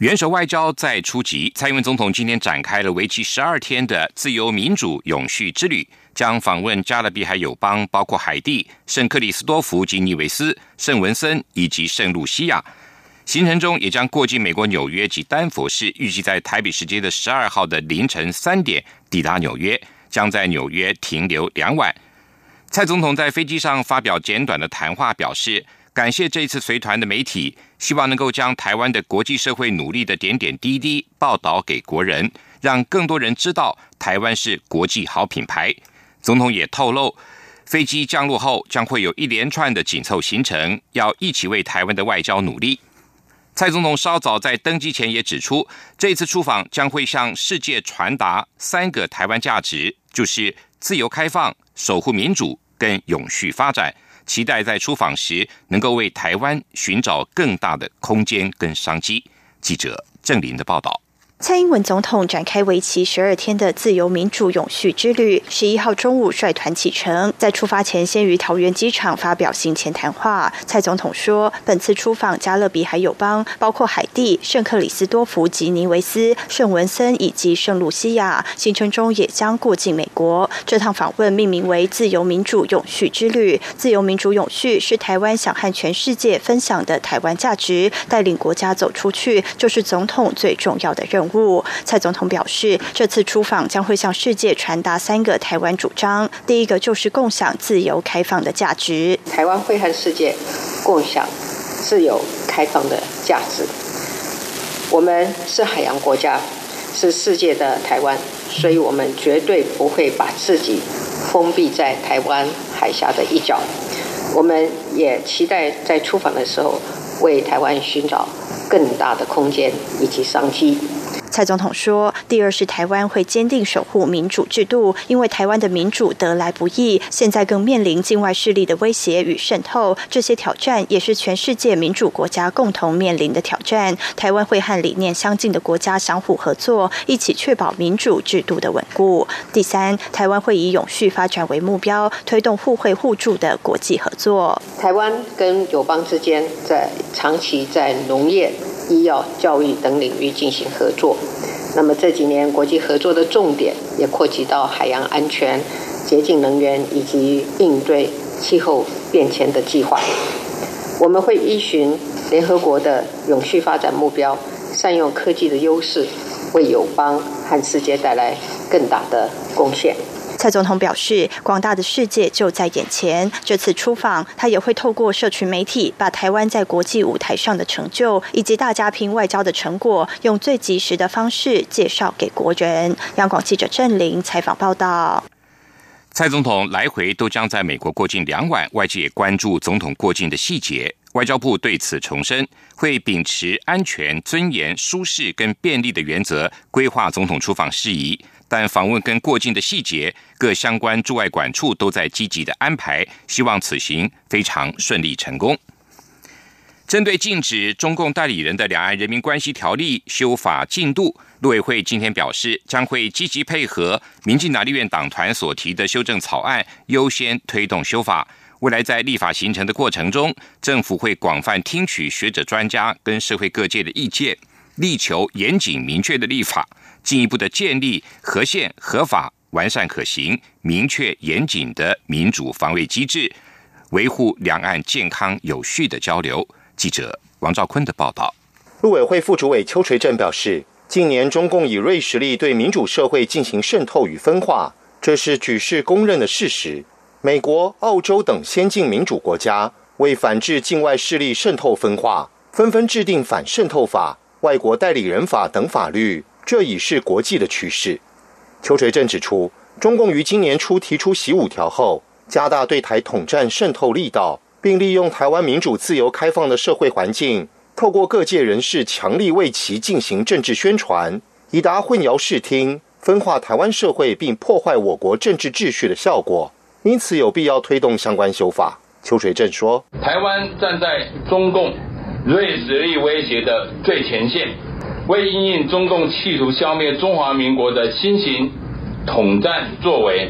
元首外交再出击，蔡英文总统今天展开了为期十二天的自由民主永续之旅。将访问加勒比海友邦，包括海地、圣克里斯多福及尼维斯、圣文森以及圣露西亚。行程中也将过境美国纽约及丹佛市，预计在台北时间的十二号的凌晨三点抵达纽约，将在纽约停留两晚。蔡总统在飞机上发表简短的谈话，表示感谢这次随团的媒体，希望能够将台湾的国际社会努力的点点滴滴报道给国人，让更多人知道台湾是国际好品牌。总统也透露，飞机降落后将会有一连串的紧凑行程，要一起为台湾的外交努力。蔡总统稍早在登机前也指出，这次出访将会向世界传达三个台湾价值，就是自由开放、守护民主跟永续发展。期待在出访时能够为台湾寻找更大的空间跟商机。记者郑林的报道。蔡英文总统展开为期十二天的自由民主永续之旅，十一号中午率团启程。在出发前，先于桃园机场发表行前谈话。蔡总统说，本次出访加勒比海友邦，包括海地、圣克里斯多福及尼维斯、圣文森以及圣露西亚。行程中也将过境美国。这趟访问命名为“自由民主永续之旅”。自由民主永续是台湾想和全世界分享的台湾价值，带领国家走出去，就是总统最重要的任务。蔡总统表示，这次出访将会向世界传达三个台湾主张。第一个就是共享自由开放的价值，台湾会和世界共享自由开放的价值。我们是海洋国家，是世界的台湾，所以我们绝对不会把自己封闭在台湾海峡的一角。我们也期待在出访的时候，为台湾寻找更大的空间以及商机。蔡总统说：“第二是台湾会坚定守护民主制度，因为台湾的民主得来不易，现在更面临境外势力的威胁与渗透，这些挑战也是全世界民主国家共同面临的挑战。台湾会和理念相近的国家相互合作，一起确保民主制度的稳固。第三，台湾会以永续发展为目标，推动互惠互助的国际合作。台湾跟友邦之间在长期在农业。”医药、教育等领域进行合作。那么这几年国际合作的重点也扩及到海洋安全、洁净能源以及应对气候变迁的计划。我们会依循联合国的永续发展目标，善用科技的优势，为友邦和世界带来更大的贡献。蔡总统表示，广大的世界就在眼前。这次出访，他也会透过社群媒体，把台湾在国际舞台上的成就以及大家拼外交的成果，用最及时的方式介绍给国人。央广记者郑玲采访报道。蔡总统来回都将在美国过境两晚，外界也关注总统过境的细节。外交部对此重申，会秉持安全、尊严、舒适跟便利的原则，规划总统出访事宜。但访问跟过境的细节，各相关驻外管处都在积极的安排，希望此行非常顺利成功。针对禁止中共代理人的《两岸人民关系条例》修法进度，陆委会今天表示，将会积极配合民进党立院党团所提的修正草案，优先推动修法。未来在立法形成的过程中，政府会广泛听取学者专家跟社会各界的意见，力求严谨明确的立法。进一步的建立合宪、合法、完善、可行、明确、严谨的民主防卫机制，维护两岸健康有序的交流。记者王兆坤的报道。陆委会副主委邱垂正表示，近年中共以锐实力对民主社会进行渗透与分化，这是举世公认的事实。美国、澳洲等先进民主国家为反制境外势力渗透分化，纷纷制定反渗透法、外国代理人法等法律。这已是国际的趋势。邱垂正指出，中共于今年初提出“习五条”后，加大对台统战渗透力道，并利用台湾民主自由开放的社会环境，透过各界人士强力为其进行政治宣传，以达混淆视听、分化台湾社会并破坏我国政治秩序的效果。因此有必要推动相关修法。邱垂正说：“台湾站在中共锐实力威胁的最前线，为应应中共企图消灭中华民国的新型统战作为，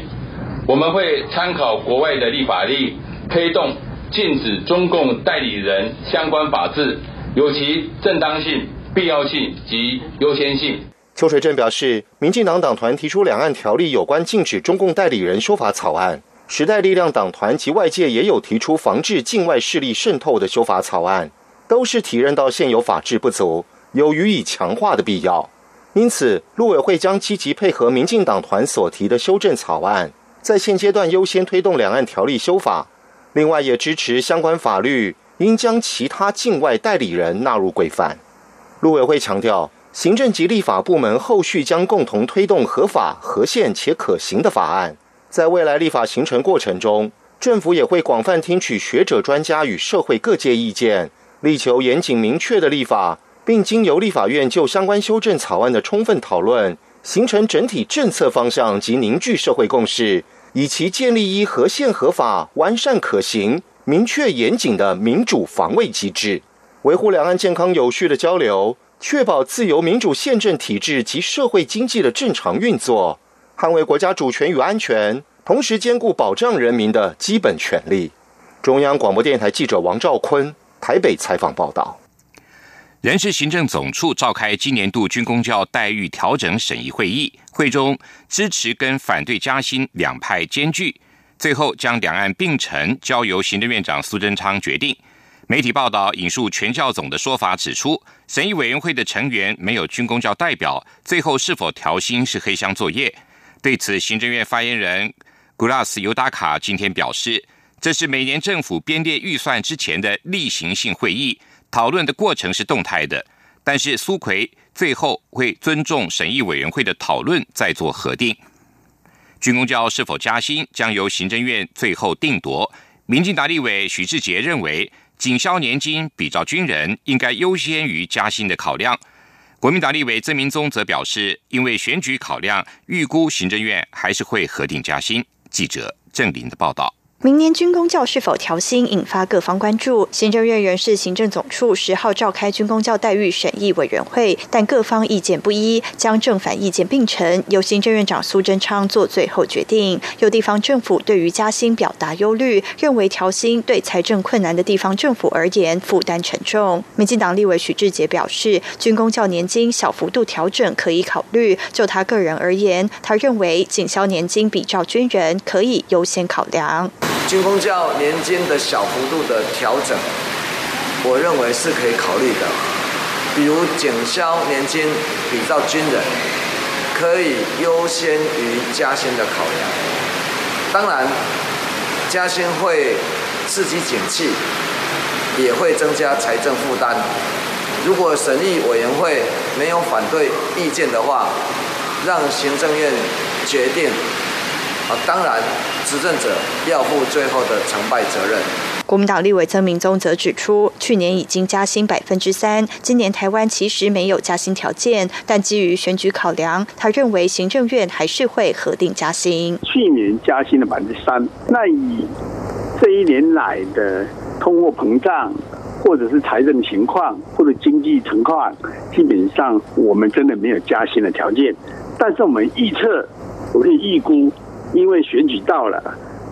我们会参考国外的立法例，推动禁止中共代理人相关法制，有其正当性、必要性及优先性。”邱水镇表示，民进党党团提出两岸条例有关禁止中共代理人修法草案，时代力量党团及外界也有提出防治境外势力渗透的修法草案，都是体认到现有法制不足，有予以强化的必要。因此，陆委会将积极配合民进党团所提的修正草案，在现阶段优先推动两岸条例修法。另外，也支持相关法律应将其他境外代理人纳入规范。陆委会强调。行政及立法部门后续将共同推动合法、合宪且可行的法案。在未来立法形成过程中，政府也会广泛听取学者、专家与社会各界意见，力求严谨明确的立法，并经由立法院就相关修正草案的充分讨论，形成整体政策方向及凝聚社会共识，以其建立一合宪、合法、完善、可行、明确、严谨的民主防卫机制，维护两岸健康有序的交流。确保自由民主宪政体制及社会经济的正常运作，捍卫国家主权与安全，同时兼顾保障人民的基本权利。中央广播电台记者王兆坤台北采访报道。人事行政总处召开今年度军工教待遇调整审议会议，会中支持跟反对加薪两派兼具，最后将两岸并陈交由行政院长苏贞昌决定。媒体报道引述全教总的说法，指出审议委员会的成员没有军工教代表，最后是否调薪是黑箱作业。对此，行政院发言人古拉斯尤达卡今天表示，这是每年政府编列预算之前的例行性会议，讨论的过程是动态的，但是苏奎最后会尊重审议委员会的讨论，再做核定。军工教是否加薪，将由行政院最后定夺。民进党立委许志杰认为。警消年金比照军人，应该优先于加薪的考量。国民党立委曾明宗则表示，因为选举考量，预估行政院还是会核定加薪。记者郑林的报道。明年军工教是否调薪，引发各方关注。行政院人事行政总处十号召开军工教待遇审议委员会，但各方意见不一，将正反意见并陈，由行政院长苏贞昌做最后决定。有地方政府对于加薪表达忧虑，认为调薪对财政困难的地方政府而言负担沉重。民进党立委许志杰表示，军工教年金小幅度调整可以考虑。就他个人而言，他认为警消年金比照军人可以优先考量。军工教年金的小幅度的调整，我认为是可以考虑的。比如警消年金比照军人，可以优先于加薪的考量。当然，加薪会刺激景气，也会增加财政负担。如果审议委员会没有反对意见的话，让行政院决定。啊，当然。执政者要负最后的成败责任。国民党立委曾明宗则指出，去年已经加薪百分之三，今年台湾其实没有加薪条件，但基于选举考量，他认为行政院还是会核定加薪。去年加薪了百分之三，那以这一年来的通货膨胀，或者是财政情况，或者经济情况，基本上我们真的没有加薪的条件。但是我们预测，我可以预估。因为选举到了，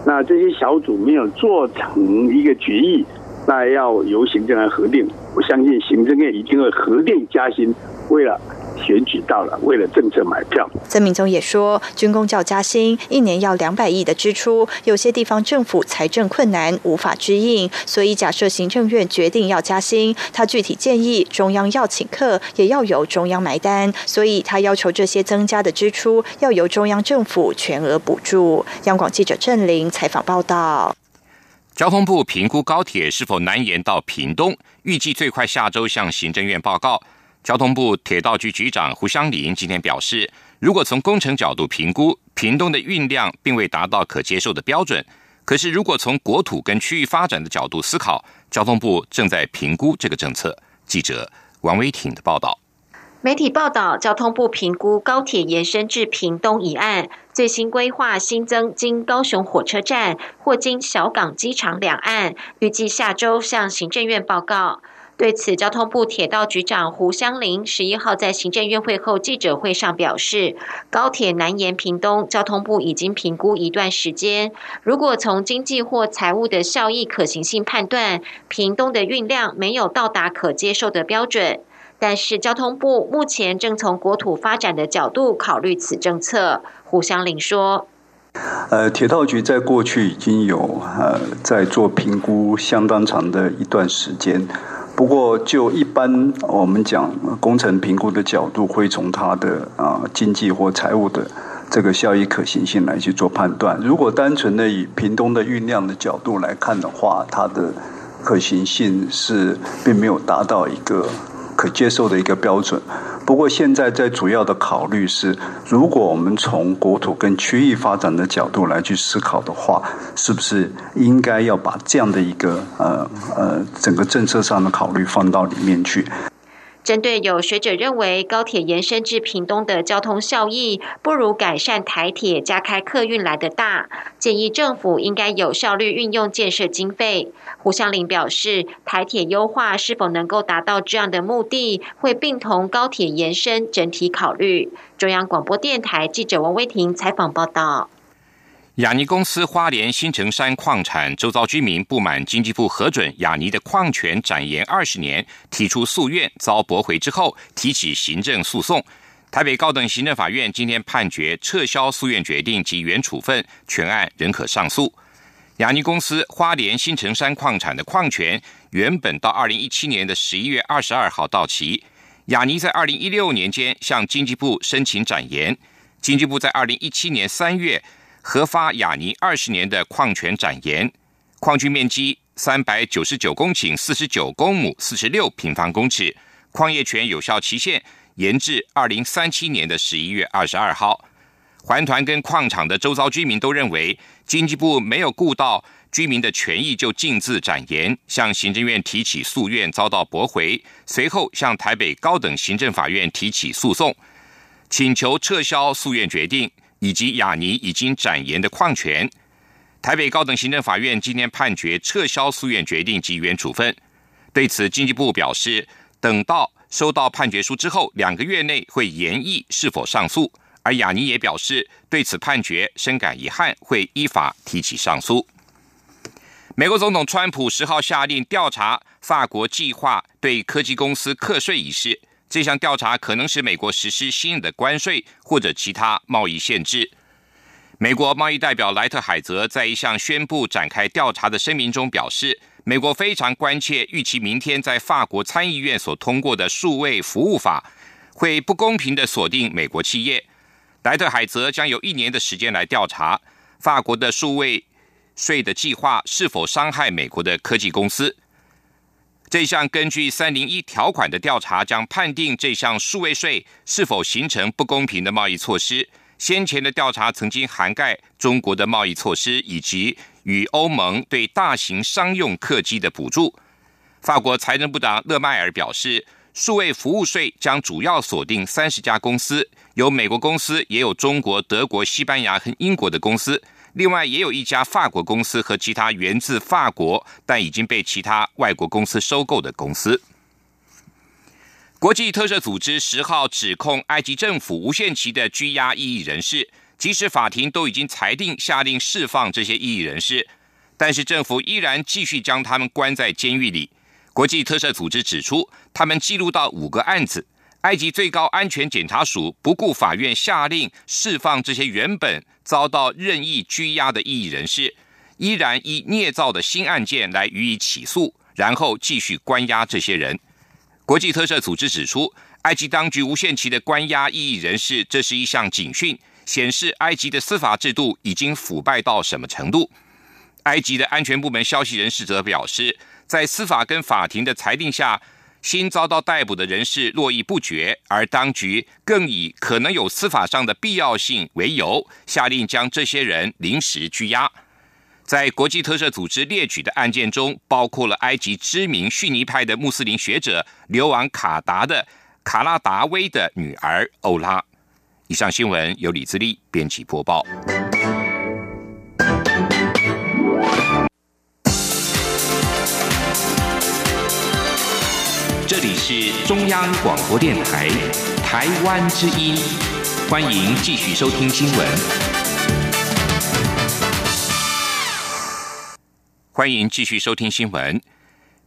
那这些小组没有做成一个决议，那要由行政来核定。我相信行政院一定会核定加薪，为了。选举到了，为了政策买票。曾明宗也说，军工教加薪一年要两百亿的支出，有些地方政府财政困难无法支应，所以假设行政院决定要加薪，他具体建议中央要请客，也要由中央买单，所以他要求这些增加的支出要由中央政府全额补助。央广记者郑玲采访报道。交通部评估高铁是否南延到屏东，预计最快下周向行政院报告。交通部铁道局局长胡湘林今天表示，如果从工程角度评估，屏东的运量并未达到可接受的标准。可是，如果从国土跟区域发展的角度思考，交通部正在评估这个政策。记者王威挺的报道。媒体报道，交通部评估高铁延伸至屏东一案，最新规划新增经高雄火车站或经小港机场两岸，预计下周向行政院报告。对此，交通部铁道局长胡湘林十一号在行政院会后记者会上表示，高铁南延屏东，交通部已经评估一段时间，如果从经济或财务的效益可行性判断，屏东的运量没有到达可接受的标准。但是交通部目前正从国土发展的角度考虑此政策。胡湘林说：“呃，铁道局在过去已经有呃在做评估相当长的一段时间。不过就一般我们讲工程评估的角度，会从它的啊经济或财务的这个效益可行性来去做判断。如果单纯的以屏东的运量的角度来看的话，它的可行性是并没有达到一个。”可接受的一个标准。不过现在在主要的考虑是，如果我们从国土跟区域发展的角度来去思考的话，是不是应该要把这样的一个呃呃整个政策上的考虑放到里面去？针对有学者认为高铁延伸至屏东的交通效益不如改善台铁加开客运来的大，建议政府应该有效率运用建设经费。胡湘林表示，台铁优化是否能够达到这样的目的，会并同高铁延伸整体考虑。中央广播电台记者王威婷采访报道。雅尼公司花莲新城山矿产周遭居民不满经济部核准雅尼的矿权展延二十年，提出诉愿遭驳回之后，提起行政诉讼。台北高等行政法院今天判决撤销诉愿决定及原处分，全案仍可上诉。雅尼公司花莲新城山矿产的矿权原本到二零一七年的十一月二十二号到期，雅尼在二零一六年间向经济部申请展延，经济部在二零一七年三月。核发雅尼二十年的矿权展延，矿区面积三百九十九公顷四十九公亩四十六平方公尺，矿业权有效期限延至二零三七年的十一月二十二号。环团跟矿场的周遭居民都认为，经济部没有顾到居民的权益就径自展延，向行政院提起诉愿遭到驳回，随后向台北高等行政法院提起诉讼，请求撤销诉愿决定。以及雅尼已经展延的矿权，台北高等行政法院今天判决撤销诉愿决定及原处分。对此，经济部表示，等到收到判决书之后，两个月内会研议是否上诉。而雅尼也表示，对此判决深感遗憾，会依法提起上诉。美国总统川普十号下令调查法国计划对科技公司课税一事。这项调查可能使美国实施新的关税或者其他贸易限制。美国贸易代表莱特海泽在一项宣布展开调查的声明中表示，美国非常关切，预期明天在法国参议院所通过的数位服务法会不公平的锁定美国企业。莱特海泽将有一年的时间来调查法国的数位税的计划是否伤害美国的科技公司。这项根据三零一条款的调查将判定这项数位税是否形成不公平的贸易措施。先前的调查曾经涵盖中国的贸易措施以及与欧盟对大型商用客机的补助。法国财政部长勒迈尔表示，数位服务税将主要锁定三十家公司，有美国公司，也有中国、德国、西班牙和英国的公司。另外，也有一家法国公司和其他源自法国但已经被其他外国公司收购的公司。国际特赦组织十号指控埃及政府无限期的拘押异议人士，即使法庭都已经裁定下令释放这些异议人士，但是政府依然继续将他们关在监狱里。国际特赦组织指出，他们记录到五个案子。埃及最高安全检察署不顾法院下令释放这些原本遭到任意拘押的异议人士，依然以捏造的新案件来予以起诉，然后继续关押这些人。国际特赦组织指出，埃及当局无限期的关押异议人士，这是一项警讯，显示埃及的司法制度已经腐败到什么程度。埃及的安全部门消息人士则表示，在司法跟法庭的裁定下。新遭到逮捕的人士络绎不绝，而当局更以可能有司法上的必要性为由，下令将这些人临时拘押。在国际特赦组织列举的案件中，包括了埃及知名逊尼派的穆斯林学者流亡卡达的卡拉达威的女儿欧拉。以上新闻由李自力编辑播报。中央广播电台台湾之音，欢迎继续收听新闻。欢迎继续收听新闻。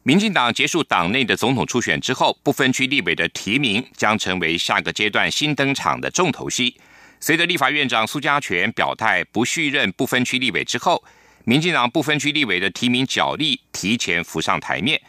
民进党结束党内的总统初选之后，不分区立委的提名将成为下个阶段新登场的重头戏。随着立法院长苏家全表态不续任不分区立委之后，民进党不分区立委的提名角力提前浮上台面。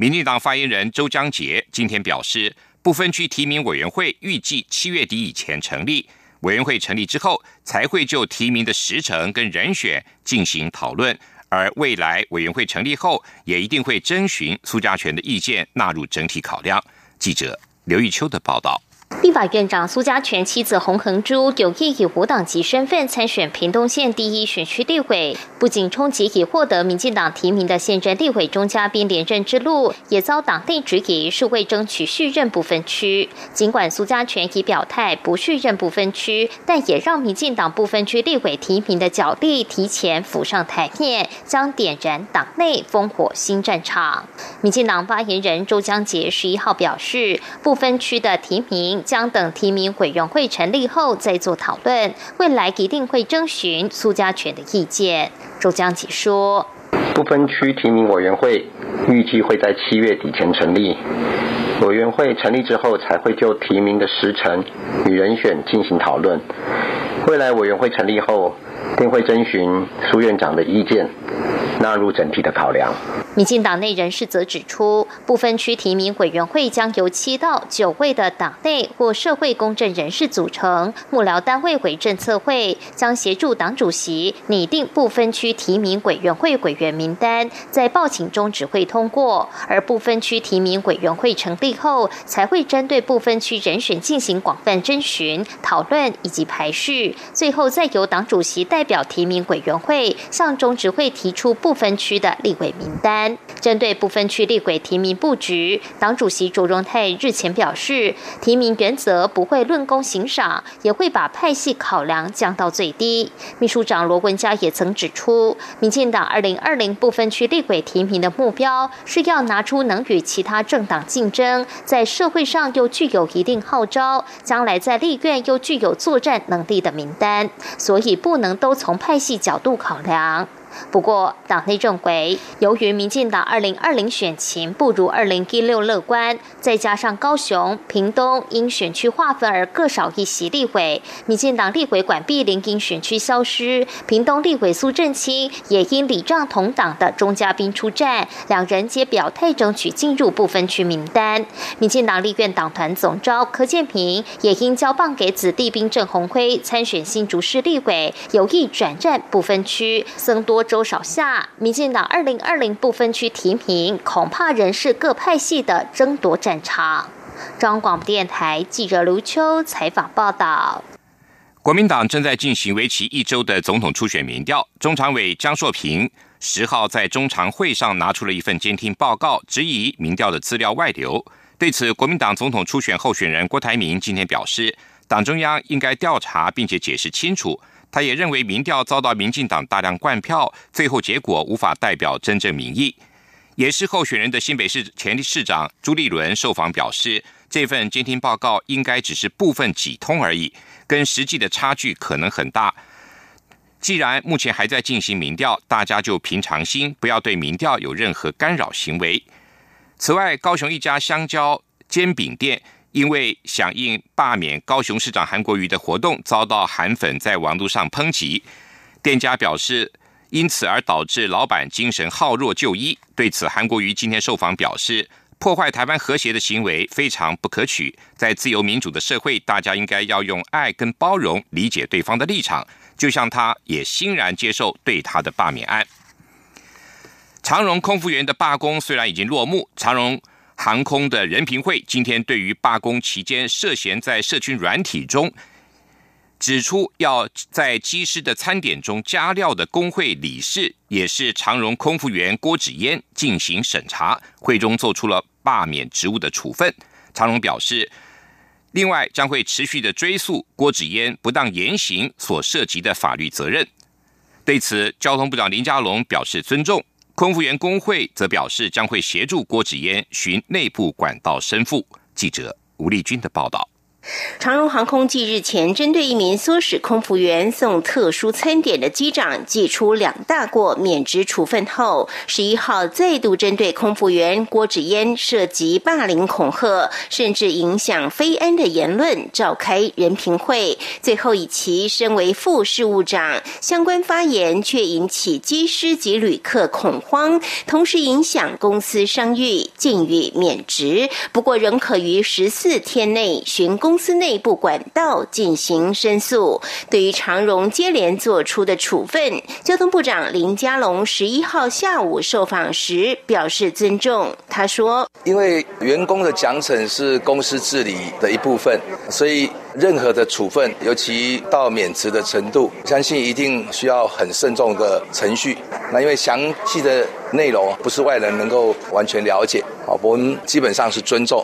民进党发言人周江杰今天表示，不分区提名委员会预计七月底以前成立。委员会成立之后，才会就提名的时程跟人选进行讨论。而未来委员会成立后，也一定会征询苏家全的意见，纳入整体考量。记者刘玉秋的报道。立法院长苏家全妻子洪恒珠有意以无党籍身份参选屏东县第一选区立委，不仅冲击已获得民进党提名的现任立委钟嘉宾连任之路，也遭党内质疑是为争取续任不分区。尽管苏家全已表态不续任不分区，但也让民进党不分区立委提名的角力提前浮上台面，将点燃党内烽火新战场。民进党发言人周江杰十一号表示，不分区的提名。将等提名委员会成立后再做讨论，未来一定会征询苏家全的意见。周江启说：“不分区提名委员会预计会在七月底前成立，委员会成立之后才会就提名的时程与人选进行讨论。未来委员会成立后，定会征询苏院长的意见。”纳入整体的考量。民进党内人士则指出，不分区提名委员会将由七到九位的党内或社会公正人士组成，幕僚单位为政策会，将协助党主席拟定不分区提名委员会委员名单，在报请中只会通过。而不分区提名委员会成立后，才会针对不分区人选进行广泛征询、讨论以及排序，最后再由党主席代表提名委员会向中执会提出不。分区的立委名单，针对不分区立委提名布局，党主席卓荣泰日前表示，提名原则不会论功行赏，也会把派系考量降到最低。秘书长罗文嘉也曾指出，民进党二零二零不分区立委提名的目标是要拿出能与其他政党竞争，在社会上又具有一定号召，将来在立院又具有作战能力的名单，所以不能都都从派系角度考量。不过，党内认为，由于民进党二零二零选情不如二零一六乐观，再加上高雄、屏东因选区划分而各少一席立委，民进党立委管碧林因选区消失，屏东立委苏振清也因礼仗同党的钟嘉宾出战，两人皆表态争取进入不分区名单。民进党立院党团总召柯建平也因交棒给子弟兵郑鸿辉参选新竹市立委，有意转战不分区，增多。周少下，民进党二零二零不分区提名，恐怕仍是各派系的争夺战场。中广播电台记者卢秋采访报道。国民党正在进行为期一周的总统初选民调，中常委江硕平十号在中常会上拿出了一份监听报告，质疑民调的资料外流。对此，国民党总统初选候选人郭台铭今天表示，党中央应该调查并且解释清楚。他也认为民调遭到民进党大量灌票，最后结果无法代表真正民意。也是候选人的新北市前市长朱立伦受访表示，这份监听报告应该只是部分几通而已，跟实际的差距可能很大。既然目前还在进行民调，大家就平常心，不要对民调有任何干扰行为。此外，高雄一家香蕉煎饼店。因为响应罢免高雄市长韩国瑜的活动，遭到韩粉在网络上抨击。店家表示，因此而导致老板精神耗弱就医。对此，韩国瑜今天受访表示，破坏台湾和谐的行为非常不可取。在自由民主的社会，大家应该要用爱跟包容理解对方的立场。就像他也欣然接受对他的罢免案。长荣空服员的罢工虽然已经落幕，长荣。航空的人评会今天对于罢工期间涉嫌在社群软体中指出要在机师的餐点中加料的工会理事，也是长荣空服员郭子嫣进行审查，会中做出了罢免职务的处分。长荣表示，另外，将会持续的追溯郭子嫣不当言行所涉及的法律责任。对此，交通部长林佳龙表示尊重，空服员工会则表示将会协助郭子嫣寻内部管道申复。记者吴丽君的报道。长荣航空继日前针对一名唆使空服员送特殊餐点的机长寄出两大过免职处分后，十一号再度针对空服员郭子嫣涉及霸凌恐吓，甚至影响非安的言论召开人评会。最后以其身为副事务长，相关发言却引起机师及旅客恐慌，同时影响公司商誉，禁予免职。不过仍可于十四天内寻公。公司内部管道进行申诉。对于长荣接连做出的处分，交通部长林佳龙十一号下午受访时表示尊重。他说：“因为员工的奖惩是公司治理的一部分，所以任何的处分，尤其到免职的程度，相信一定需要很慎重的程序。那因为详细的内容不是外人能够完全了解。”我们基本上是尊重。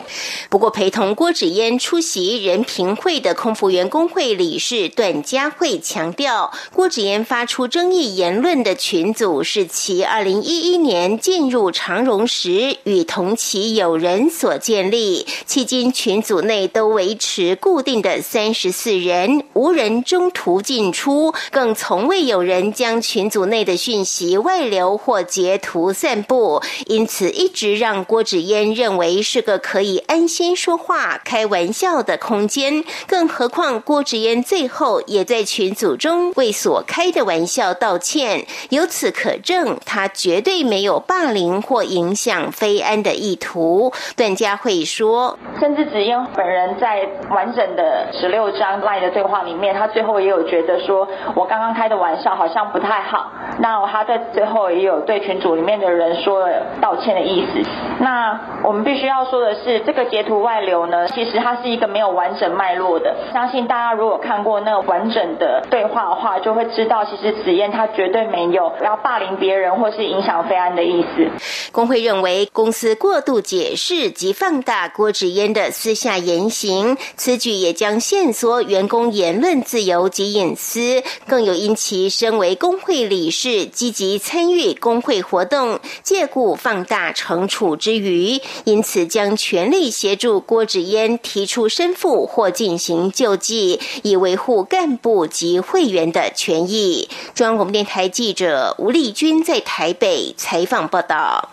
不过，陪同郭子嫣出席人评会的空服员工会理事段佳慧强调，郭子嫣发出争议言论的群组是其二零一一年进入长荣时与同期友人所建立，迄今群组内都维持固定的三十四人，无人中途进出，更从未有人将群组内的讯息外流或截图散步，因此一直让郭子。嫣认为是个可以安心说话、开玩笑的空间，更何况郭子嫣最后也在群组中为所开的玩笑道歉，由此可证，他绝对没有霸凌或影响非安的意图。段佳慧说，甚至子嫣本人在完整的十六章赖的对话里面，他最后也有觉得说我刚刚开的玩笑好像不太好，那他在最后也有对群组里面的人说了道歉的意思，那。我们必须要说的是，这个截图外流呢，其实它是一个没有完整脉络的。相信大家如果看过那完整的对话的话，就会知道，其实紫燕她绝对没有要霸凌别人或是影响非安的意思。工会认为，公司过度解释及放大郭子嫣的私下言行，此举也将限缩员工言论自由及隐私，更有因其身为工会理事，积极参与工会活动，借故放大惩处之余。因此，将全力协助郭志嫣提出申复或进行救济，以维护干部及会员的权益。中央广播电台记者吴丽君在台北采访报道。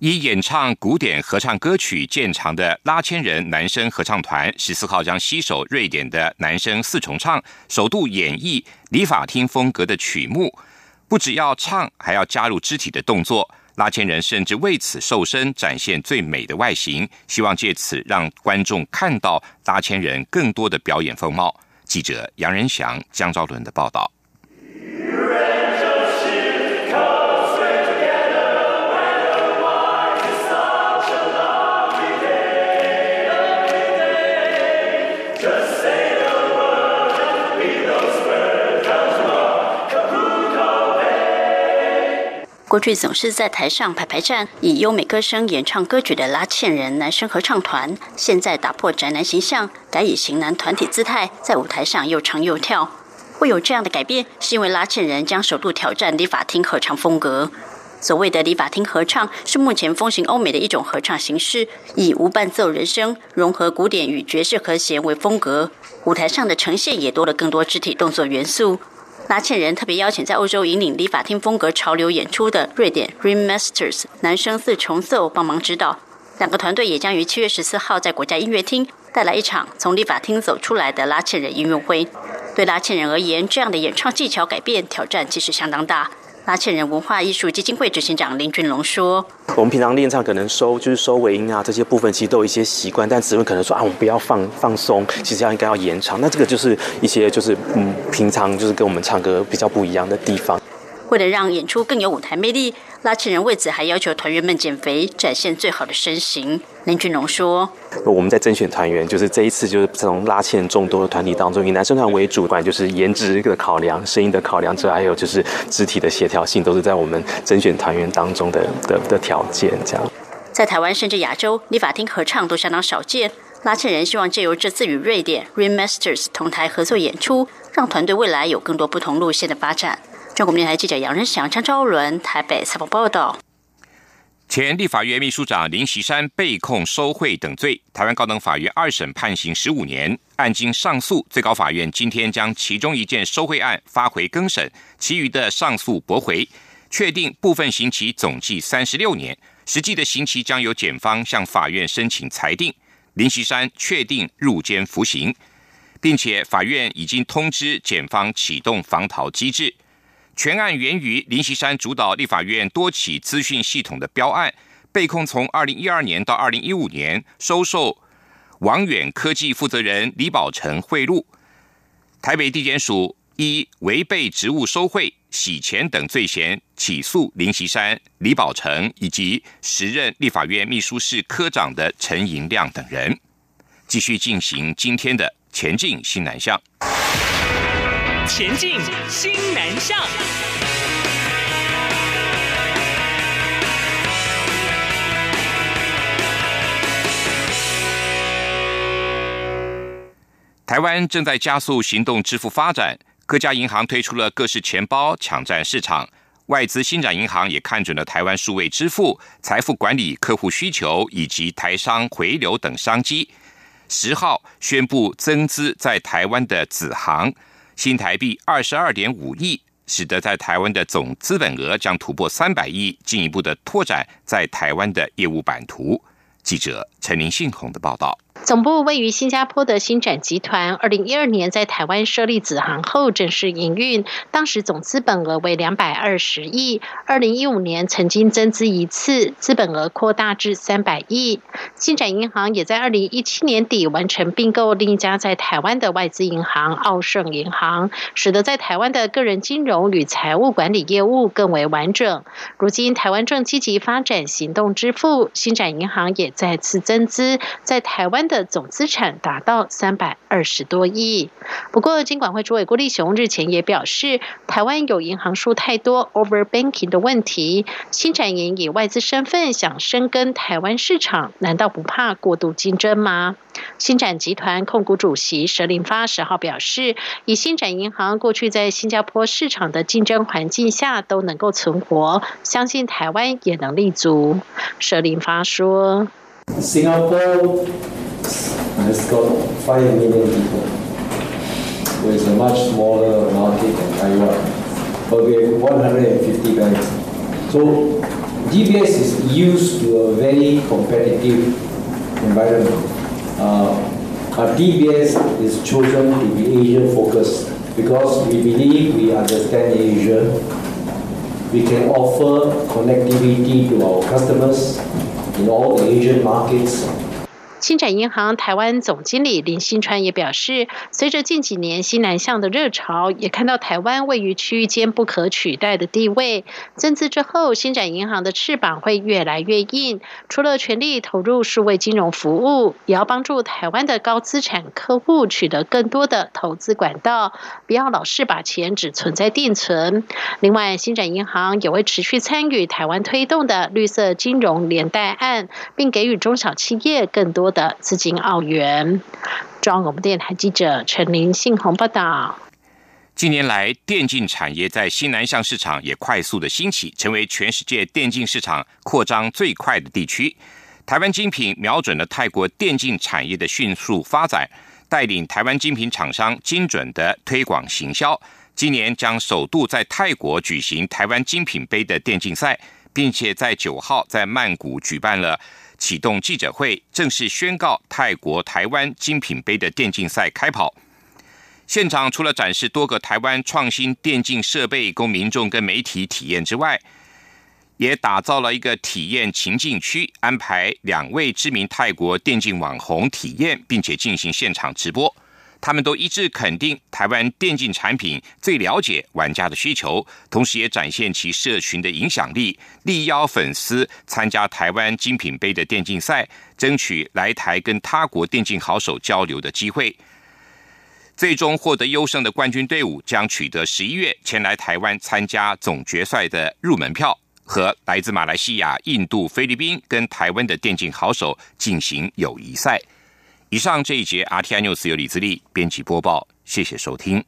以演唱古典合唱歌曲见长的拉千人男声合唱团，十四号将携手瑞典的男声四重唱，首度演绎礼法厅风格的曲目。不只要唱，还要加入肢体的动作。拉纤人甚至为此瘦身，展现最美的外形，希望借此让观众看到拉纤人更多的表演风貌。记者杨仁祥、江昭伦的报道。过去总是在台上排排站，以优美歌声演唱歌曲的拉茜人男生合唱团，现在打破宅男形象，改以型男团体姿态，在舞台上又唱又跳。会有这样的改变，是因为拉茜人将首度挑战礼法厅合唱风格。所谓的礼法厅合唱，是目前风行欧美的一种合唱形式，以无伴奏人声融合古典与爵士和弦为风格。舞台上的呈现也多了更多肢体动作元素。拉茜人特别邀请在欧洲引领礼法厅风格潮流演出的瑞典 Ring Masters 男生四重奏帮忙指导。两个团队也将于七月十四号在国家音乐厅带来一场从礼法厅走出来的拉茜人音乐会。对拉茜人而言，这样的演唱技巧改变挑战其实相当大。拉纤人文化艺术基金会执行长林俊龙说：“我们平常练唱可能收就是收尾音啊，这些部分其实都有一些习惯，但指挥可能说啊，我们不要放放松，其实要应该要延长。那这个就是一些就是嗯，平常就是跟我们唱歌比较不一样的地方。”为了让演出更有舞台魅力，拉纤人为此还要求团员们减肥，展现最好的身形。林俊龙说：“我们在甄选团员，就是这一次就是从拉纤众多的团体当中，以男生团为主，不管就是颜值的考量、声音的考量，这还有就是肢体的协调性，都是在我们甄选团员当中的的的条件。这样，在台湾甚至亚洲，立法厅合唱都相当少见。”拉纤人希望借由这次与瑞典 Remasters 同台合作演出，让团队未来有更多不同路线的发展。中国电台记者杨仁祥、张昭伦台北采访报道。前立法院秘书长林锡山被控收贿等罪，台湾高等法院二审判刑十五年，案经上诉，最高法院今天将其中一件收贿案发回更审，其余的上诉驳回，确定部分刑期总计三十六年，实际的刑期将由检方向法院申请裁定。林锡山确定入监服刑，并且法院已经通知检方启动防逃机制。全案源于林锡山主导立法院多起资讯系统的标案，被控从二零一二年到二零一五年收受王远科技负责人李宝成贿赂。台北地检署依违背职务收贿、洗钱等罪嫌起诉林锡山、李宝成以及时任立法院秘书室科长的陈银亮等人，继续进行今天的前进新南向。前进，新南向。台湾正在加速行动支付发展，各家银行推出了各式钱包抢占市场。外资新展银行也看准了台湾数位支付、财富管理客户需求以及台商回流等商机。十号宣布增资在台湾的子行。新台币二十二点五亿，使得在台湾的总资本额将突破三百亿，进一步的拓展在台湾的业务版图。记者陈林信宏的报道。总部位于新加坡的新展集团，二零一二年在台湾设立子行后正式营运，当时总资本额为两百二十亿。二零一五年曾经增资一次，资本额扩大至三百亿。新展银行也在二零一七年底完成并购另一家在台湾的外资银行澳盛银行，使得在台湾的个人金融与财务管理业务更为完整。如今台湾正积极发展行动支付，新展银行也再次增资，在台湾的。总资产达到三百二十多亿。不过，金管会主委郭立雄日前也表示，台湾有银行数太多 over banking 的问题。新展银以外资身份想深耕台湾市场，难道不怕过度竞争吗？新展集团控股主席佘林发十号表示，以新展银行过去在新加坡市场的竞争环境下都能够存活，相信台湾也能立足。佘林发说。新加坡 has got 5 million people, with a much smaller market than Taiwan, but we have 150 banks. So DBS is used to a very competitive environment. Uh, but DBS is chosen to be Asian focused because we believe we understand Asia. We can offer connectivity to our customers in all the Asian markets 新展银行台湾总经理林新川也表示，随着近几年新南向的热潮，也看到台湾位于区域间不可取代的地位。增资之后，新展银行的翅膀会越来越硬。除了全力投入数位金融服务，也要帮助台湾的高资产客户取得更多的投资管道，不要老是把钱只存在定存。另外，新展银行也会持续参与台湾推动的绿色金融连带案，并给予中小企业更多。的资金澳元。中央广播电台记者陈林信宏报道。近年来，电竞产业在新南向市场也快速的兴起，成为全世界电竞市场扩张最快的地区。台湾精品瞄准了泰国电竞产业的迅速发展，带领台湾精品厂商精准的推广行销。今年将首度在泰国举行台湾精品杯的电竞赛，并且在九号在曼谷举办了。启动记者会，正式宣告泰国台湾精品杯的电竞赛开跑。现场除了展示多个台湾创新电竞设备供民众跟媒体体验之外，也打造了一个体验情境区，安排两位知名泰国电竞网红体验，并且进行现场直播。他们都一致肯定台湾电竞产品最了解玩家的需求，同时也展现其社群的影响力，力邀粉丝参加台湾精品杯的电竞赛，争取来台跟他国电竞好手交流的机会。最终获得优胜的冠军队伍将取得十一月前来台湾参加总决赛的入门票，和来自马来西亚、印度、菲律宾跟台湾的电竞好手进行友谊赛。以上这一节 RTI News 由李自立编辑播报，谢谢收听。